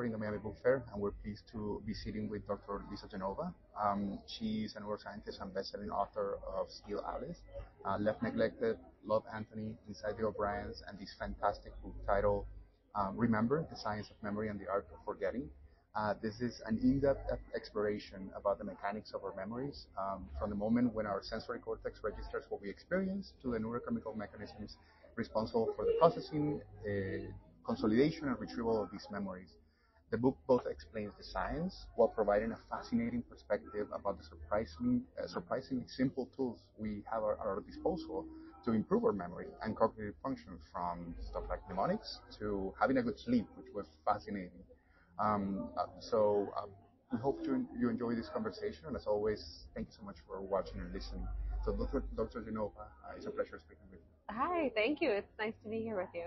covering the Miami Book Fair, and we're pleased to be sitting with Dr. Lisa Genova. Um, she's a neuroscientist and best-selling author of Still Alice, uh, Left Neglected, Love Anthony, Inside the O'Briens, and this fantastic book titled um, Remember, the Science of Memory and the Art of Forgetting. Uh, this is an in-depth exploration about the mechanics of our memories, um, from the moment when our sensory cortex registers what we experience to the neurochemical mechanisms responsible for the processing, uh, consolidation, and retrieval of these memories. The book both explains the science while providing a fascinating perspective about the surprisingly, uh, surprisingly simple tools we have at our disposal to improve our memory and cognitive function, from stuff like mnemonics to having a good sleep, which was fascinating. Um, uh, so uh, we hope you, you enjoy this conversation, and as always, thank you so much for watching and listening. So, Dr. Dr. Genova, uh, it's a pleasure speaking with you. Hi, thank you. It's nice to be here with you.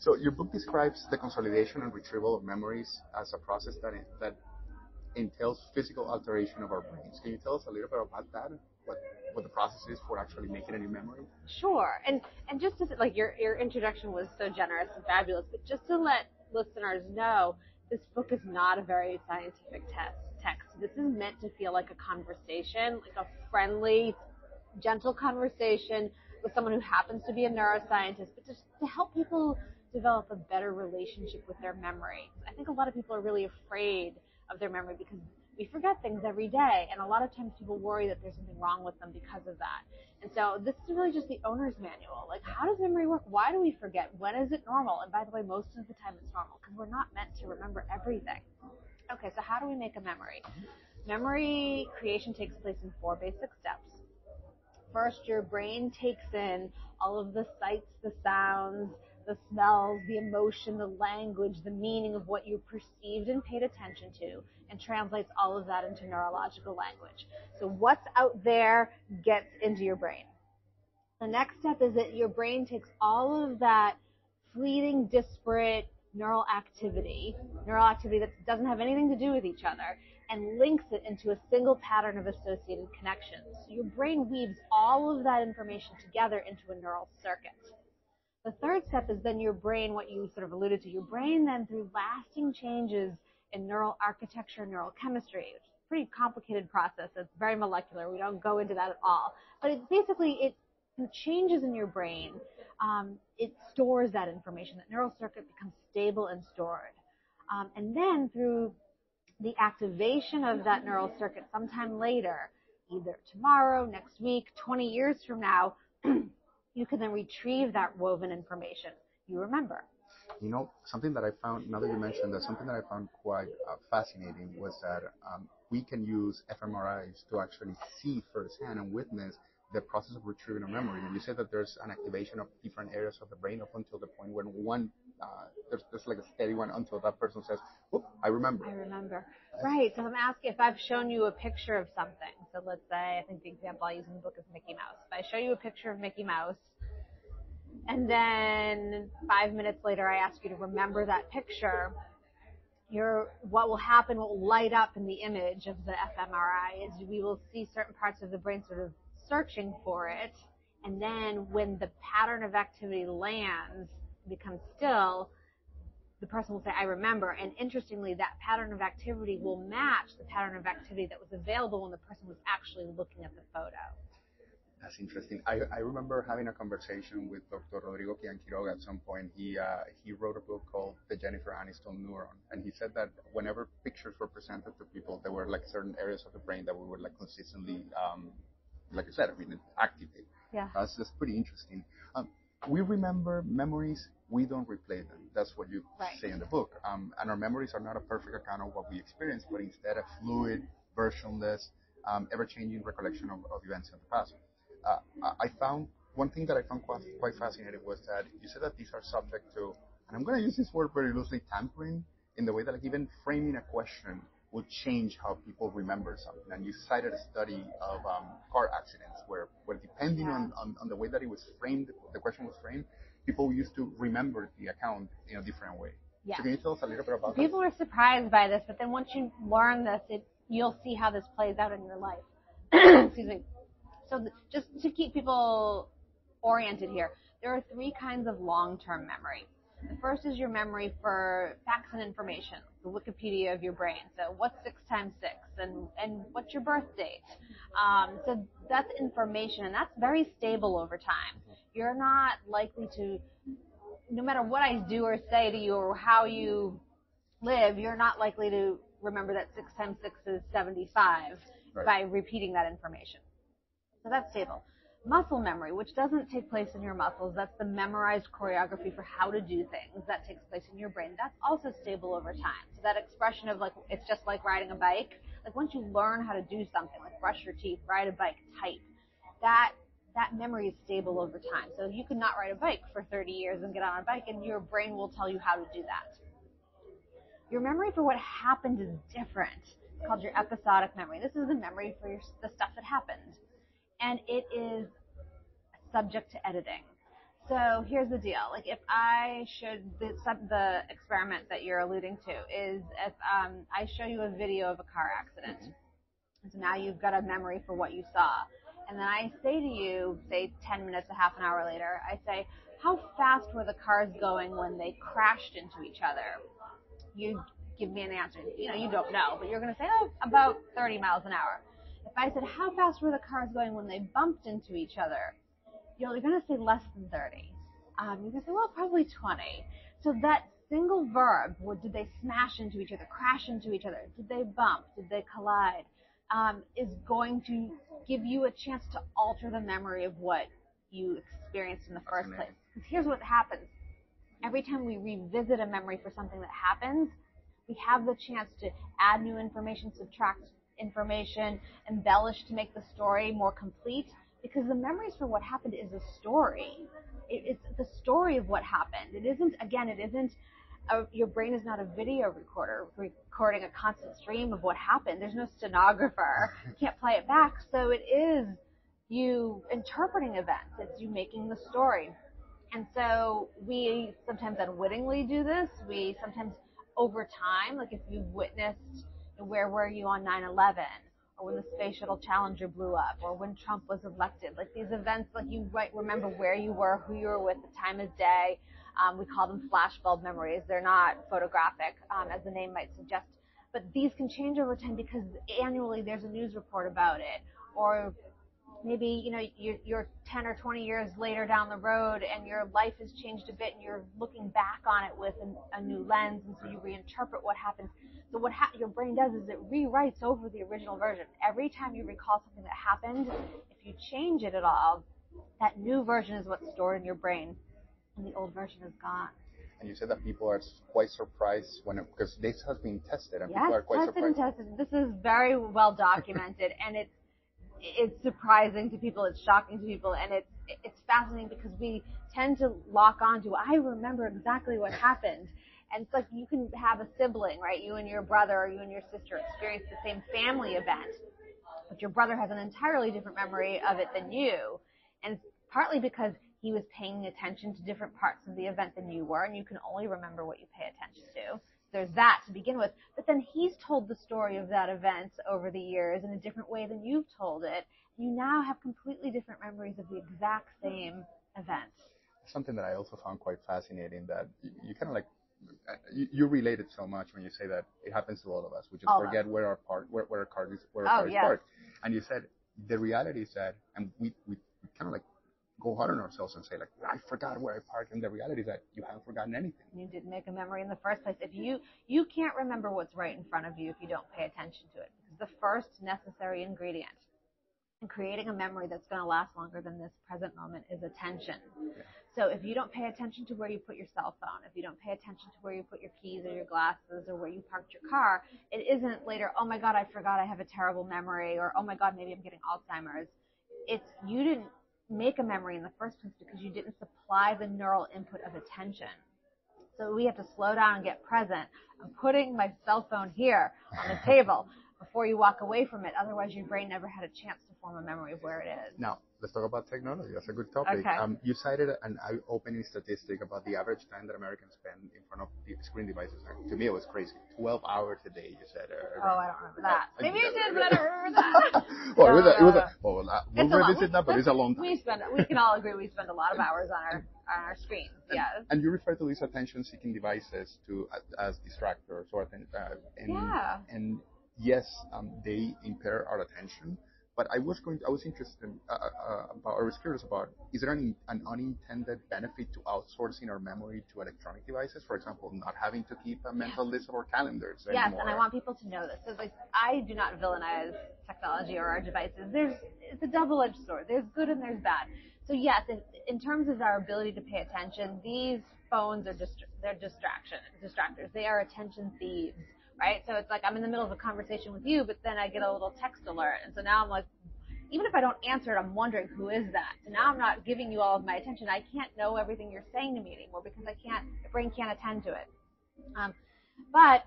So your book describes the consolidation and retrieval of memories as a process that that entails physical alteration of our brains. Can you tell us a little bit about that? What what the process is for actually making a new memory? Sure. And and just to like your your introduction was so generous and fabulous, but just to let listeners know, this book is not a very scientific test text. This is meant to feel like a conversation, like a friendly, gentle conversation with someone who happens to be a neuroscientist, but just to help people develop a better relationship with their memory. I think a lot of people are really afraid of their memory because we forget things every day, and a lot of times people worry that there's something wrong with them because of that. And so this is really just the owner's manual. Like, how does memory work? Why do we forget? When is it normal? And by the way, most of the time it's normal because we're not meant to remember everything. Okay, so how do we make a memory? Memory creation takes place in four basic steps. First, your brain takes in all of the sights, the sounds, the smells, the emotion, the language, the meaning of what you perceived and paid attention to, and translates all of that into neurological language. So what's out there gets into your brain. The next step is that your brain takes all of that fleeting, disparate neural activity, neural activity that doesn't have anything to do with each other, and links it into a single pattern of associated connections. So your brain weaves all of that information together into a neural circuit. The third step is then your brain, what you sort of alluded to, your brain then through lasting changes in neural architecture, neural chemistry, which is a pretty complicated process. It's very molecular. We don't go into that at all. But it's basically, it changes in your brain. Um, it stores that information. That neural circuit becomes stable and stored. Um, and then through the activation of that neural circuit sometime later, either tomorrow, next week, 20 years from now, you can then retrieve that woven information you remember. You know, something that I found, now that you mentioned that, something that I found quite uh, fascinating was that um, we can use fMRIs to actually see firsthand and witness the process of retrieving a memory. And you said that there's an activation of different areas of the brain up until the point when one, Uh, there's, there's like a steady one until that person says, whoop, I remember. I remember. Right. So I'm asking if I've shown you a picture of something. So let's say, I think the example I use in the book is Mickey Mouse. If I show you a picture of Mickey Mouse, and then five minutes later I ask you to remember that picture, your, what will happen, what will light up in the image of the fMRI is we will see certain parts of the brain sort of searching for it. And then when the pattern of activity lands, becomes still, the person will say, I remember. And interestingly, that pattern of activity will match the pattern of activity that was available when the person was actually looking at the photo. That's interesting. I, I remember having a conversation with Dr. Rodrigo Quian at some point. He uh, he wrote a book called The Jennifer Aniston Neuron, and he said that whenever pictures were presented to people, there were like certain areas of the brain that we would like consistently um, like I said, I mean, activate. Yeah. That's just pretty interesting. Um, we remember memories, we don't replay them. That's what you right. say in the book. Um, and our memories are not a perfect account of what we experience, but instead a fluid, versionless, um, ever-changing recollection of, of, events in the past. Uh, I found one thing that I found quite, quite fascinating was that you said that these are subject to, and I'm going to use this word very loosely, tampering, in the way that like even framing a question will change how people remember something. And you cited a study of um, car accidents where, where depending yeah. on, on, on, the way that it was framed, the question was framed, people used to remember the account in a different way. Yeah. So can you tell us a little bit about People that? were surprised by this, but then once you learn this, it, you'll see how this plays out in your life. Excuse me. So th- just to keep people oriented here, there are three kinds of long-term memory. The first is your memory for facts and information, the Wikipedia of your brain. So what's six times six, and and what's your birth date? Um, so that's information, and that's very stable over time. You're not likely to, no matter what I do or say to you or how you live, you're not likely to remember that six times six is 75 Right. by repeating that information. So that's stable. Muscle memory, which doesn't take place in your muscles, that's the memorized choreography for how to do things that takes place in your brain. That's also stable over time. So that expression of like, it's just like riding a bike. Like once you learn how to do something, like brush your teeth, ride a bike, type, that that memory is stable over time. So you could not ride a bike for 30 years and get on a bike, and your brain will tell you how to do that. Your memory for what happened is different. It's called your episodic memory. This is the memory for your, the stuff that happened. And it is subject to editing. So here's the deal. Like if I should, the, the experiment that you're alluding to is if um, I show you a video of a car accident. So now you've got a memory for what you saw. And then I say to you, say 10 minutes, a half an hour later, I say, how fast were the cars going when they crashed into each other? You give me an answer. You know, you don't know, but you're going to say, oh, about 30 miles an hour. If I said, how fast were the cars going when they bumped into each other? You're going to say less than 30. Um, you're going to say, well, probably 20. So that single verb, what, did they smash into each other, crash into each other? Did they bump? Did they collide? Um, is going to give you a chance to alter the memory of what you experienced in the first place. Because here's what happens. Every time we revisit a memory for something that happens, we have the chance to add new information, subtract information, embellish to make the story more complete. Because the memories for what happened is a story. It, it's the story of what happened. It isn't, again, it isn't, a, your brain is not a video recorder recording a constant stream of what happened. There's no stenographer. You can't play it back. So it is you interpreting events. It's you making the story. And so we sometimes unwittingly do this. We sometimes over time, like if you've witnessed where were you on 9-11 or when the space shuttle challenger blew up or when Trump was elected, like these events, like you right, remember where you were, who you were with, the time of day. Um, we call them flashbulb memories. They're not photographic, um, as the name might suggest. But these can change over time because annually there's a news report about it or maybe you know you're, you're 10 or 20 years later down the road and your life has changed a bit and you're looking back on it with an, a new lens and so you reinterpret what happened so what ha- your brain does is it rewrites over the original version every time you recall something that happened if you change it at all that new version is what's stored in your brain and the old version is gone And you said that people are quite surprised when, it because this has been tested and yes people are quite tested and surprised. tested this is very well documented and it's it's surprising to people, it's shocking to people, and it's it's fascinating because we tend to lock on to I remember exactly what happened. And it's like you can have a sibling, right? You and your brother or you and your sister experience the same family event, but your brother has an entirely different memory of it than you. And partly because he was paying attention to different parts of the event than you were, and you can only remember what you pay attention to. There's that to begin with. But then he's told the story of that event over the years in a different way than you've told it. You now have completely different memories of the exact same event. Something that I also found quite fascinating that you, you kind of like, uh, you, you relate it so much when you say that it happens to all of us. We just All forget where our part, where, where our car is, where Oh, our car is yes. parked. And you said the reality is that, and we, we kind of like go hard on ourselves and say like, I forgot where I parked. And the reality is that you haven't forgotten anything. You didn't make a memory in the first place. If you you can't remember what's right in front of you if you don't pay attention to it. Because the first necessary ingredient in creating a memory that's going to last longer than this present moment is attention. So if you don't pay attention to where you put your cell phone, if you don't pay attention to where you put your keys or your glasses or where you parked your car, it isn't later, oh my God, I forgot I have a terrible memory or oh my God, maybe I'm getting Alzheimer's. It's you didn't make a memory in the first place because you didn't supply the neural input of attention. So we have to slow down and get present. I'm putting my cell phone here on the table before you walk away from it. Otherwise, your brain never had a chance to form a memory of where it is. Now, let's talk about technology. That's a good topic. Okay. Um, you cited an eye-opening statistic about the average time that Americans spend in front of the screen devices. And to me, it was crazy. 12 hours a day, you said. Oh, I don't remember that. Maybe you I- did, but I don't remember that. well, it was a, it was a, well, we'll revisit that, but it's a long time. We spend, we can all agree we spend a lot of hours on our, on our screens. And, yes. And you refer to these attention-seeking devices to as distractors or uh, and, yeah. and yes, um, they impair our attention. But I was going, to, I was interested in, uh, uh, about, or was curious about, is there an, an unintended benefit to outsourcing our memory to electronic devices? For example, not having to keep a mental list of our calendars Yes, anymore. and I want people to know this. So, like, I do not villainize technology or our devices. There's, it's a double-edged sword. There's good and there's bad. So yes, in, in terms of our ability to pay attention, these phones are just, they're distraction, distractors. They are attention thieves right? So it's like I'm in the middle of a conversation with you, but then I get a little text alert, and so now I'm like, even if I don't answer it, I'm wondering who is that. So now I'm not giving you all of my attention. I can't know everything you're saying to me anymore because I can't, my brain can't attend to it. Um, but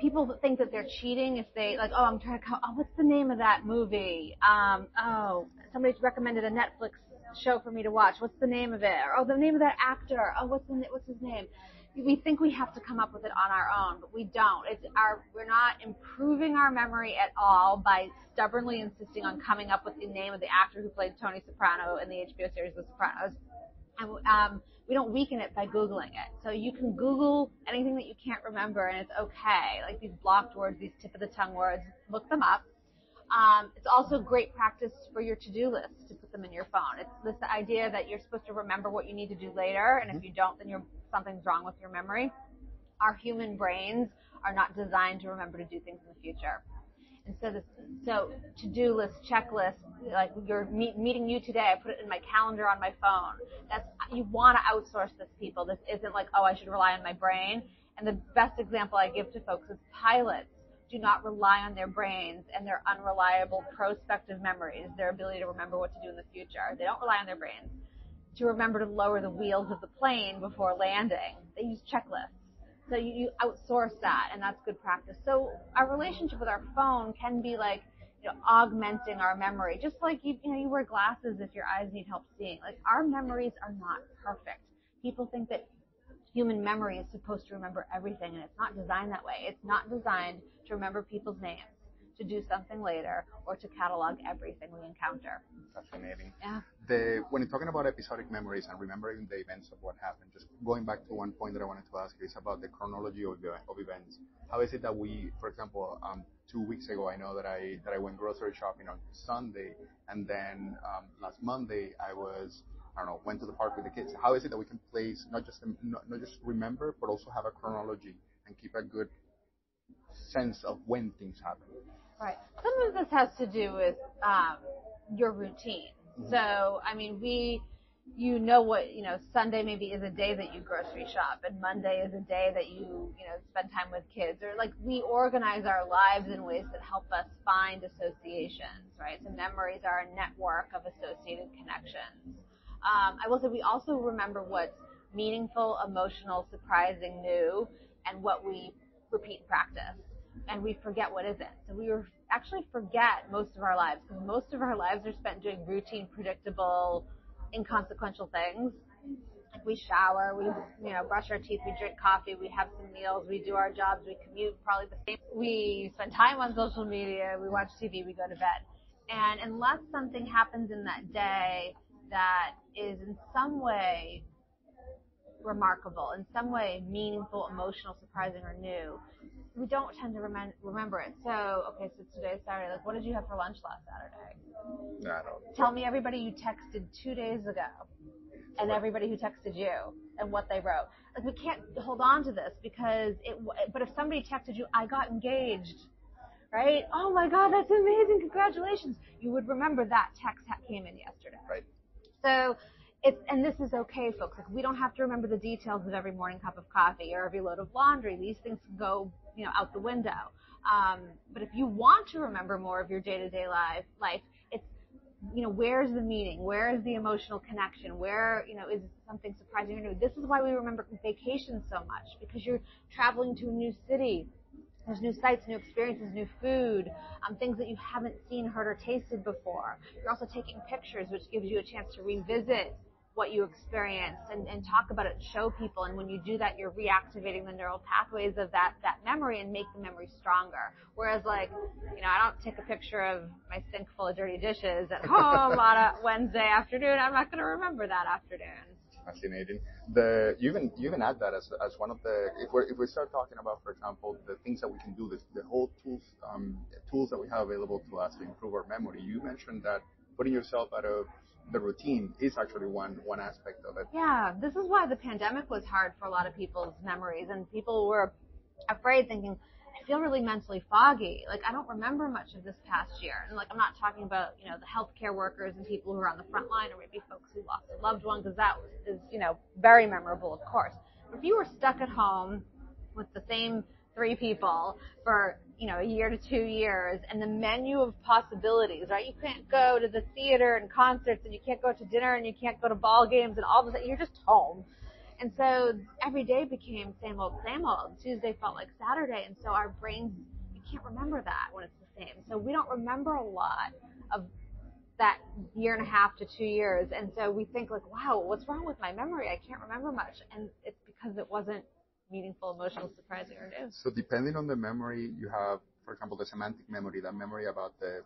people think that they're cheating if they like, oh, I'm trying to, call, oh, what's the name of that movie? Um, oh, somebody's recommended a Netflix show for me to watch. What's the name of it? Or, oh, the name of that actor. Oh, what's the what's his name? We think we have to come up with it on our own, but we don't. It's our, we're not improving our memory at all by stubbornly insisting on coming up with the name of the actor who played Tony Soprano in the HBO series The Sopranos. And, um, we don't weaken it by Googling it. So you can Google anything that you can't remember and it's okay. Like these blocked words, these tip of the tongue words, look them up. Um, it's also great practice for your to-do list to put them in your phone. It's this idea that you're supposed to remember what you need to do later, and if you don't, then you're something's wrong with your memory. Our human brains are not designed to remember to do things in the future. And so this, so to-do list, checklist, like you're meet, meeting you today, I put it in my calendar on my phone. That's, you want to outsource this people. This isn't like, oh, I should rely on my brain. And the best example I give to folks is pilots do not rely on their brains and their unreliable prospective memories, their ability to remember what to do in the future. They don't rely on their brains to remember to lower the wheels of the plane before landing. They use checklists. So you, you outsource that, and that's good practice. So our relationship with our phone can be like, you know, augmenting our memory, just like you, you know, you wear glasses if your eyes need help seeing. Like our memories are not perfect. People think that human memory is supposed to remember everything, and it's not designed that way. It's not designed to remember people's names to do something later or to catalog everything we encounter. Fascinating. Yeah. The, when you're talking about episodic memories and remembering the events of what happened, just going back to one point that I wanted to ask you is about the chronology of, of events. How is it that we, for example, um, two weeks ago, I know that I that I went grocery shopping on Sunday, and then um, last Monday I was I don't know, went to the park with the kids. How is it that we can place not just not, not just remember, but also have a chronology and keep a good sense of when things happen? Right. Some of this has to do with um, your routine. Mm-hmm. So, I mean, we, you know what, you know, Sunday maybe is a day that you grocery shop, and Monday is a day that you, you know, spend time with kids, or like we organize our lives in ways that help us find associations, right? So memories are a network of associated connections. Um, I will say we also remember what's meaningful, emotional, surprising, new, and what we repeat in practice and we forget what isn't. So we actually forget most of our lives because most of our lives are spent doing routine, predictable, inconsequential things. Like we shower, we you know brush our teeth, we drink coffee, we have some meals, we do our jobs, we commute, probably the same. We spend time on social media, we watch TV, we go to bed. And unless something happens in that day that is in some way remarkable, in some way meaningful, emotional, surprising, or new, we don't tend to remem- remember it. So, okay, so today's Saturday. Like, what did you have for lunch last Saturday? No, I don't. Tell me everybody you texted two days ago, and everybody who texted you, and what they wrote. Like, we can't hold on to this because it. But if somebody texted you, I got engaged, right? Oh my God, that's amazing! Congratulations! You would remember that text that came in yesterday. Right. So it's, and this is okay, folks. Like we don't have to remember the details of every morning cup of coffee or every load of laundry. These things go, you know, out the window. Um, but if you want to remember more of your day-to-day life, life, it's, you know, where's the meaning? Where is the emotional connection? Where, you know, is something surprising or new? This is why we remember vacations so much because you're traveling to a new city. There's new sights, new experiences, new food, um, things that you haven't seen, heard, or tasted before. You're also taking pictures, which gives you a chance to revisit what you experienced and, and talk about it and show people. And when you do that, you're reactivating the neural pathways of that, that memory and make the memory stronger. Whereas like, you know, I don't take a picture of my sink full of dirty dishes at home on a Wednesday afternoon. I'm not going to remember that afternoon. Fascinating. The you even you even add that as as one of the if we if we start talking about, for example, the things that we can do, this the whole tools um, tools that we have available to us to improve our memory. You mentioned that putting yourself out of the routine is actually one one aspect of it. Yeah, this is why the pandemic was hard for a lot of people's memories, and people were afraid, thinking, I feel really mentally foggy. Like I don't remember much of this past year. And like I'm not talking about, you know, the healthcare workers and people who are on the front line or maybe folks who lost a loved one because that is, you know, very memorable, of course. But if you were stuck at home with the same three people for, you know, a year to two years and the menu of possibilities, right? You can't go to the theater and concerts and you can't go to dinner and you can't go to ball games and all of that. You're just home. And so every day became same old, same old. Tuesday felt like Saturday. And so our brains, you can't remember that when it's the same. So we don't remember a lot of that year and a half to two years. And so we think like, wow, what's wrong with my memory? I can't remember much. And it's because it wasn't meaningful, emotional, surprising, or new. So depending on the memory, you have, for example, the semantic memory, that memory about the,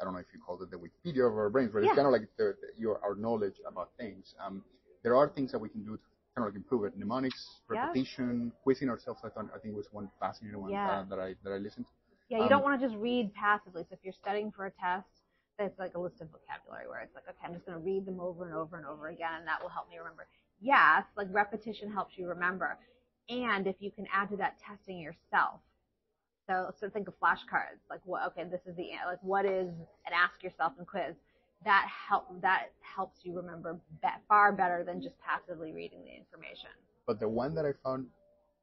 I don't know if you call it the Wikipedia of our brains, but Yeah. it's kind of like the, the, your our knowledge about things. Um, there are things that we can do to kind of like improve it. Mnemonics, Yeah. repetition, quizzing ourselves. I thought I think was one fascinating one Yeah. uh, that I that I listened. to. Yeah, you Um, don't want to just read passively. So if you're studying for a test, that's like a list of vocabulary where it's like, okay, I'm just going to read them over and over and over again, and that will help me remember. Yes, like repetition helps you remember. And if you can add to that testing yourself. So, so think of flashcards. Like, what? Okay, this is the like, what is? And ask yourself and quiz. That help. That helps you remember be, far better than just passively reading the information. But the one that I found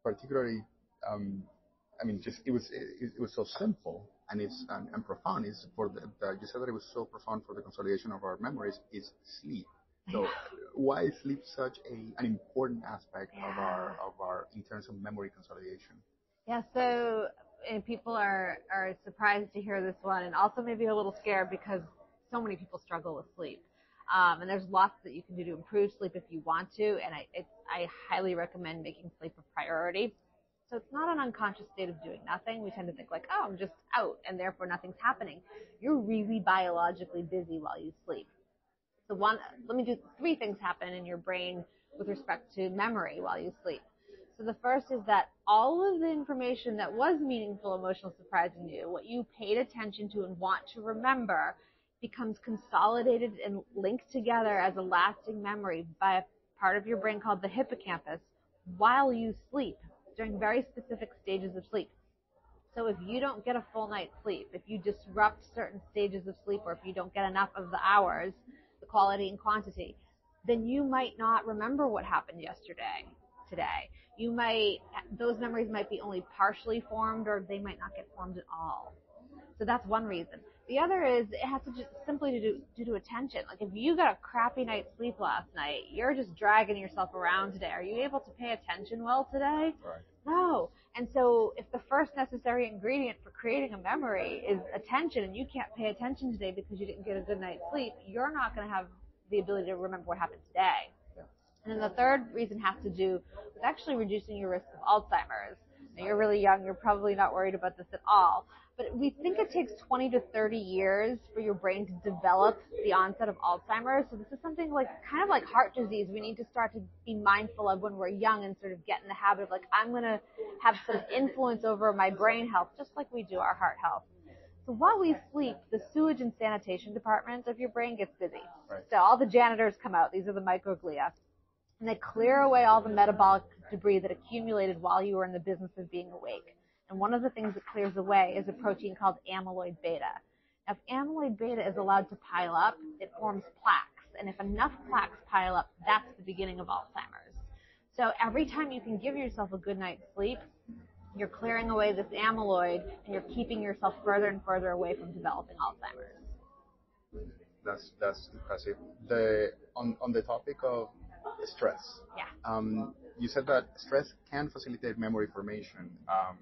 particularly, um, I mean, just it was it, it was so simple and it's and, and profound. Is for the, the you said that it was so profound for the consolidation of our memories. Is sleep. So why is sleep such a an important aspect of our of our in terms of memory consolidation? Yeah, so and people are are surprised to hear this one, and also maybe a little scared because so many people struggle with sleep. Um, and there's lots that you can do to improve sleep if you want to, and I I highly recommend making sleep a priority. So it's not an unconscious state of doing nothing. We tend to think like, oh, I'm just out, and therefore nothing's happening. You're really biologically busy while you sleep. One, let me do three things happen in your brain with respect to memory while you sleep. So the first is that all of the information that was meaningful, emotional, surprising you, what you paid attention to and want to remember, becomes consolidated and linked together as a lasting memory by a part of your brain called the hippocampus while you sleep during very specific stages of sleep. So if you don't get a full night's sleep, if you disrupt certain stages of sleep, or if you don't get enough of the hours, quality and quantity, then you might not remember what happened yesterday, today. You might, those memories might be only partially formed or they might not get formed at all. So that's one reason. The other is it has to just simply to do due to attention. Like if you got a crappy night's sleep last night, you're just dragging yourself around today. Are you able to pay attention well today? Right. No. And so if the first necessary ingredient for creating a memory is attention and you can't pay attention today because you didn't get a good night's sleep, you're not going to have the ability to remember what happened today. And then the third reason has to do with actually reducing your risk of Alzheimer's. Now you're really young, you're probably not worried about this at all. But we think it takes 20 to 30 years for your brain to develop the onset of Alzheimer's. So this is something like kind of like heart disease. We need to start to be mindful of when we're young and sort of get in the habit of like I'm going to have some influence over my brain health, just like we do our heart health. So while we sleep, the sewage and sanitation department of your brain gets busy. Right. So all the janitors come out. These are the microglia. And they clear away all the metabolic debris that accumulated while you were in the business of being awake. And one of the things that clears away is a protein called amyloid beta. Now, if amyloid beta is allowed to pile up, it forms plaques. And if enough plaques pile up, that's the beginning of Alzheimer's. So every time you can give yourself a good night's sleep, you're clearing away this amyloid and you're keeping yourself further and further away from developing Alzheimer's. That's that's impressive. The on on the topic of stress. Yeah. Um, you said that stress can facilitate memory formation. Um,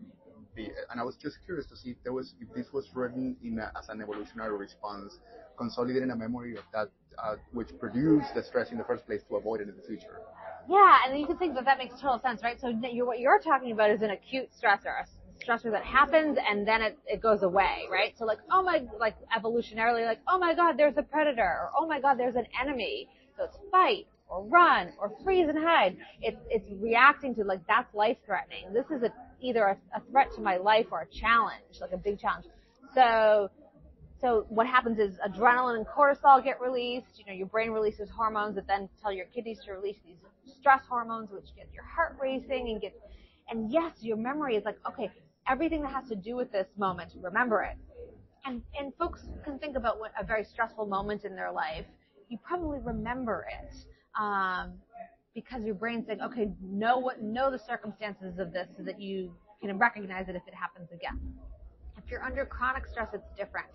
I was just curious to see if there was if this was written as an evolutionary response, consolidating a memory of that uh, which produced the stress in the first place to avoid it in the future. Yeah, and you can think that that makes total sense, right? So what you're talking about is an acute stressor, a stressor that happens and then it, it goes away, right? So like, oh my, like evolutionarily, like, oh my god, there's a predator, or oh my god, there's an enemy. So it's fight, or run or freeze and hide. It's it's reacting to like that's life threatening. This is a, either a, a threat to my life or a challenge, like a big challenge. So so what happens is adrenaline and cortisol get released. You know, your brain releases hormones that then tell your kidneys to release these stress hormones, which get your heart racing and get. And yes, your memory is like, okay, everything that has to do with this moment, remember it. And and folks can think about what a very stressful moment in their life. You probably remember it um, because your brain's saying, okay, know what, know the circumstances of this so that you can recognize it if it happens again. If you're under chronic stress, it's different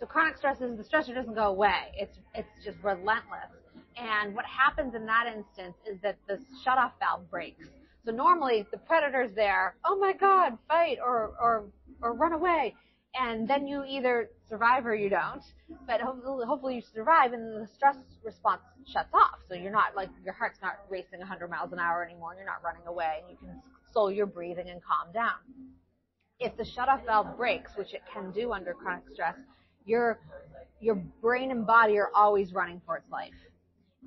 so chronic stress is the stressor doesn't go away. It's it's just relentless. And what happens in that instance is that the shutoff valve breaks. So normally the predator's there, oh my god, fight or or or run away. And then you either survive or you don't. But hopefully, hopefully you survive and the stress response shuts off. So you're not like your heart's not racing 100 miles an hour anymore and you're not running away and you can slow your breathing and calm down. If the shutoff valve breaks, which it can do under chronic stress, your your brain and body are always running for its life.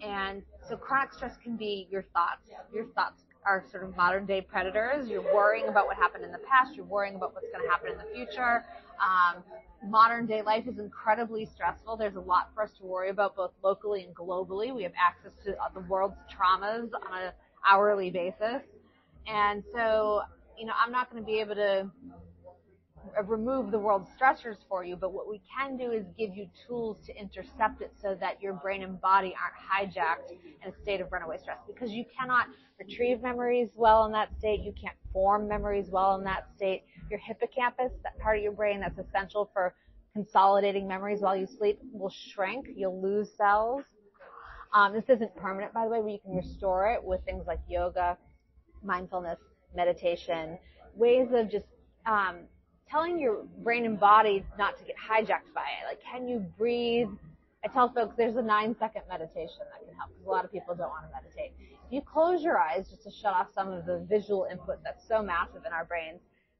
And so chronic stress can be your thoughts. Your thoughts are sort of modern day predators. You're worrying about what happened in the past. You're worrying about what's going to happen in the future. Um, modern day life is incredibly stressful. There's a lot for us to worry about both locally and globally. We have access to the world's traumas on an hourly basis. And so, you know, I'm not going to be able to remove the world's stressors for you, but what we can do is give you tools to intercept it so that your brain and body aren't hijacked in a state of runaway stress because you cannot retrieve memories well in that state. You can't form memories well in that state. Your hippocampus, that part of your brain that's essential for consolidating memories while you sleep, will shrink. You'll lose cells. Um, this isn't permanent, by the way, but you can restore it with things like yoga, mindfulness, meditation, ways of just um, telling your brain and body not to get hijacked by it. Like, can you breathe? I tell folks there's a nine second meditation that can help because a lot of people don't want to meditate. If you close your eyes just to shut off some of the visual input that's so massive in our brains,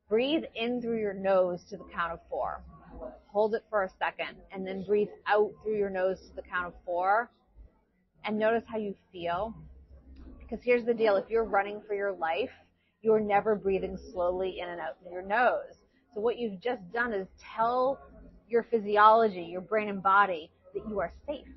breathe in through your nose to the count of four. Hold it for a second and then breathe out through your nose to the count of four and notice how you feel. Because here's the deal. If you're running for your life, you're never breathing slowly in and out through your nose. So what you've just done is tell your physiology, your brain and body, that you are safe.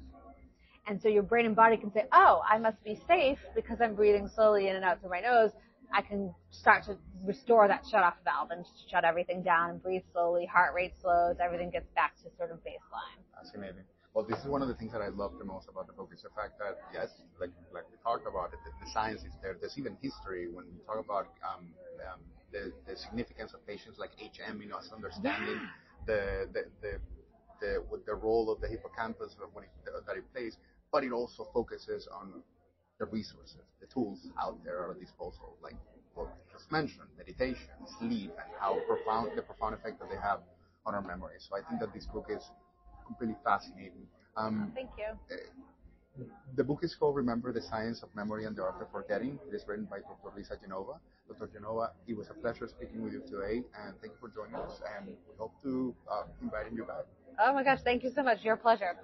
And so your brain and body can say, oh, I must be safe because I'm breathing slowly in and out through my nose. I can start to restore that shut off valve and shut everything down and breathe slowly. Heart rate slows. Everything gets back to sort of baseline. Amazing. Well, this is one of the things that I love the most about the book is the fact that yes, like like we talked about it, the, the science is there. There's even history when we talk about um, um, the, the significance of patients like HM in us understanding the, the, the, the, the role of the hippocampus when it, that it plays, but it also focuses on the resources, the tools out there at our disposal, like what just mentioned, meditation, sleep, and how profound the profound effect that they have on our memory. So I think that this book is completely fascinating. Um, Thank you. Eh, the book is called Remember the Science of Memory and the Art of Forgetting. It is written by Dr. Lisa Genova. Dr. Genova, it was a pleasure speaking with you today, and thank you for joining us, and we hope to uh, invite you back. Oh my gosh, thank you so much. Your pleasure.